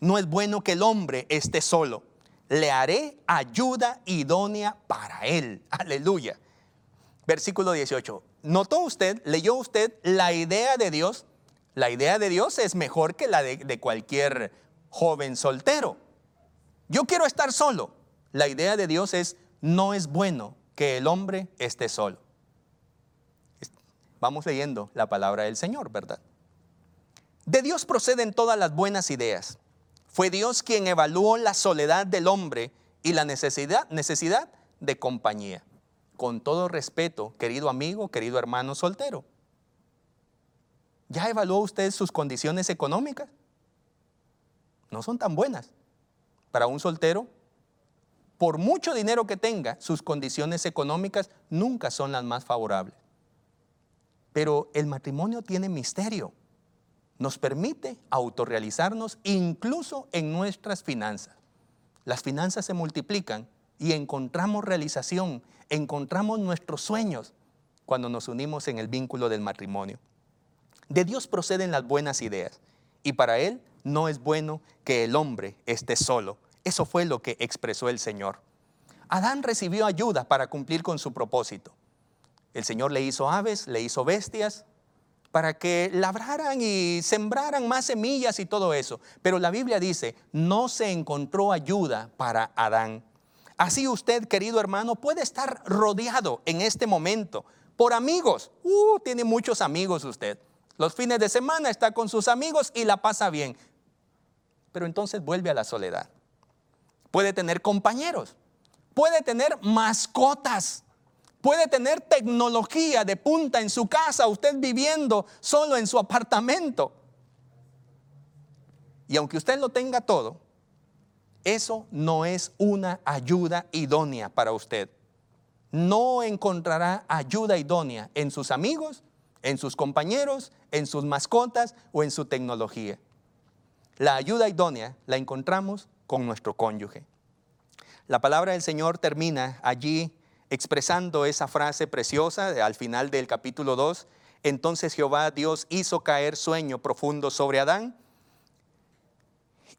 no es bueno que el hombre esté solo, le haré ayuda idónea para él. Aleluya. Versículo 18. ¿Notó usted, leyó usted la idea de Dios? La idea de Dios es mejor que la de, cualquier joven soltero. Yo quiero estar solo. La idea de Dios es, no es bueno que el hombre esté solo. Vamos leyendo la palabra del Señor, ¿verdad? De Dios proceden todas las buenas ideas. Fue Dios quien evaluó la soledad del hombre y la necesidad, necesidad de compañía. Con todo respeto, querido amigo, querido hermano soltero. ¿Ya evaluó usted sus condiciones económicas? No son tan buenas. Para un soltero, por mucho dinero que tenga, sus condiciones económicas nunca son las más favorables. Pero el matrimonio tiene misterio nos permite autorrealizarnos incluso en nuestras finanzas. Las finanzas se multiplican y encontramos realización, encontramos nuestros sueños cuando nos unimos en el vínculo del matrimonio. De Dios proceden las buenas ideas y para Él no es bueno que el hombre esté solo. Eso fue lo que expresó el Señor. Adán recibió ayuda para cumplir con su propósito. El Señor le hizo aves, le hizo bestias, para que labraran y sembraran más semillas y todo eso. Pero la Biblia dice, no se encontró ayuda para Adán. Así usted, querido hermano, puede estar rodeado en este momento por amigos. Uh, tiene muchos amigos usted. Los fines de semana está con sus amigos y la pasa bien. Pero entonces vuelve a la soledad. Puede tener compañeros. Puede tener mascotas. Puede tener tecnología de punta en su casa, usted viviendo solo en su apartamento. Y aunque usted lo tenga todo, eso no es una ayuda idónea para usted. No encontrará ayuda idónea en sus amigos, en sus compañeros, en sus mascotas o en su tecnología. La ayuda idónea la encontramos con nuestro cónyuge. La palabra del Señor termina allí expresando esa frase preciosa al final del capítulo 2. Entonces Jehová Dios hizo caer sueño profundo sobre Adán.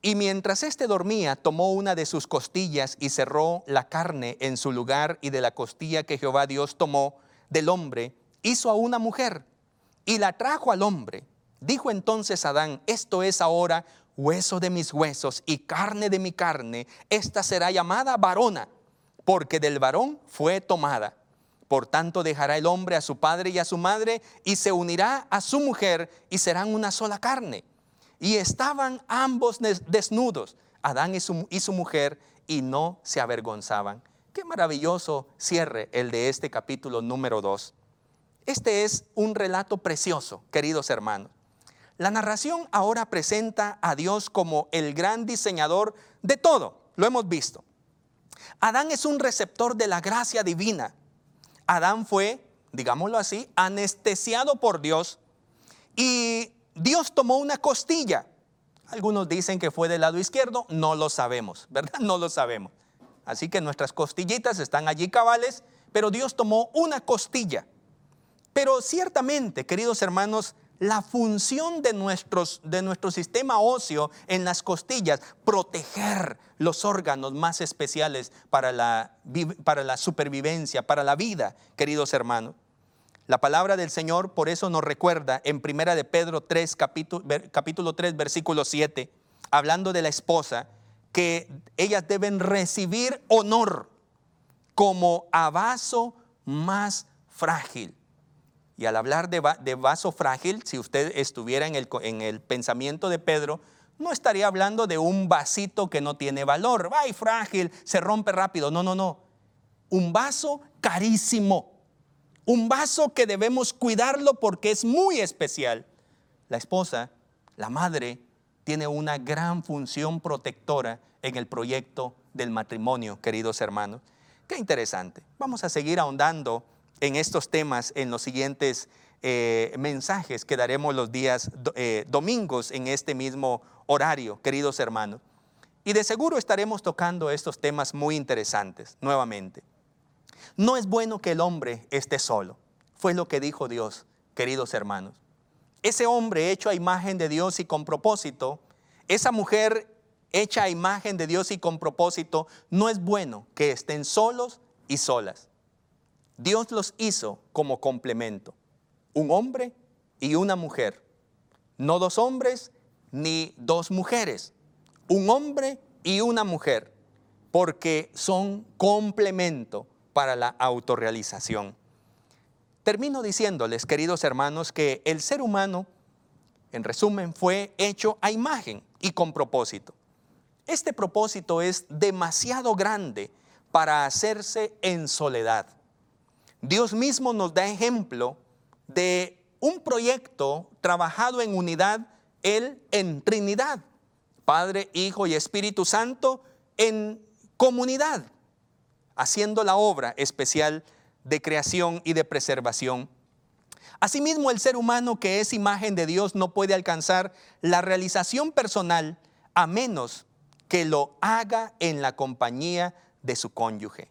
Y mientras éste dormía, tomó una de sus costillas y cerró la carne en su lugar y de la costilla que Jehová Dios tomó del hombre, hizo a una mujer y la trajo al hombre. Dijo entonces Adán, esto es ahora hueso de mis huesos y carne de mi carne, esta será llamada varona porque del varón fue tomada. Por tanto dejará el hombre a su padre y a su madre y se unirá a su mujer y serán una sola carne. Y estaban ambos desnudos, Adán y su, y su mujer, y no se avergonzaban. Qué maravilloso cierre el de este capítulo número 2. Este es un relato precioso, queridos hermanos. La narración ahora presenta a Dios como el gran diseñador de todo, lo hemos visto. Adán es un receptor de la gracia divina. Adán fue, digámoslo así, anestesiado por Dios y Dios tomó una costilla. Algunos dicen que fue del lado izquierdo, no lo sabemos, ¿verdad? No lo sabemos. así que nuestras costillitas están allí cabales, pero Dios tomó una costilla. Pero ciertamente, queridos hermanos, la función de, nuestros, de nuestro sistema óseo en las costillas, proteger los órganos más especiales para la, para la supervivencia, para la vida, queridos hermanos. La palabra del Señor por eso nos recuerda en Primera de Pedro 3, capítulo, capítulo 3, versículo 7, hablando de la esposa, que ellas deben recibir honor como a más frágil y al hablar de, vaso frágil, si usted estuviera en el, en el pensamiento de Pedro, no estaría hablando de un vasito que no tiene valor. ¡Ay, frágil! Se rompe rápido. No, no, no. Un vaso carísimo. Un vaso que debemos cuidarlo porque es muy especial. La esposa, la madre, tiene una gran función protectora en el proyecto del matrimonio, queridos hermanos. Qué interesante. Vamos a seguir ahondando en estos temas en los siguientes eh, mensajes que daremos los días eh, domingos en este mismo horario, queridos hermanos. Y de seguro estaremos tocando estos temas muy interesantes nuevamente. No es bueno que el hombre esté solo. Fue lo que dijo Dios, queridos hermanos. Ese hombre hecho a imagen de Dios y con propósito, esa mujer hecha a imagen de Dios y con propósito, no es bueno que estén solos y solas. Dios los hizo como complemento, un hombre y una mujer, no dos hombres ni dos mujeres, un hombre y una mujer, porque son complemento para la autorrealización. Termino diciéndoles, queridos hermanos, que el ser humano, en resumen, fue hecho a imagen y con propósito. Este propósito es demasiado grande para hacerse en soledad. Dios mismo nos da ejemplo de un proyecto trabajado en unidad, Él en Trinidad, Padre, Hijo y Espíritu Santo en comunidad, haciendo la obra especial de creación y de preservación. Asimismo, el ser humano que es imagen de Dios no puede alcanzar la realización personal a menos que lo haga en la compañía de su cónyuge.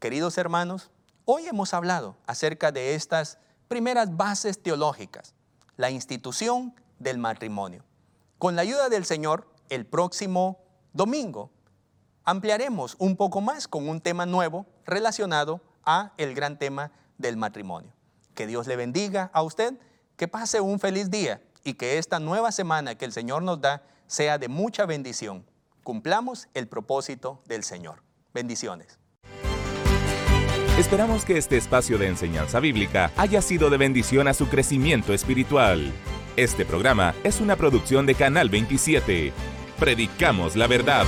Queridos hermanos, Hoy hemos hablado acerca de estas primeras bases teológicas, la institución del matrimonio. Con la ayuda del Señor, el próximo domingo ampliaremos un poco más con un tema nuevo relacionado a el gran tema del matrimonio. Que Dios le bendiga a usted, que pase un feliz día y que esta nueva semana que el Señor nos da sea de mucha bendición. Cumplamos el propósito del Señor. Bendiciones. Esperamos que este espacio de enseñanza bíblica haya sido de bendición a su crecimiento espiritual. Este programa es una producción de Canal 27. Predicamos la verdad.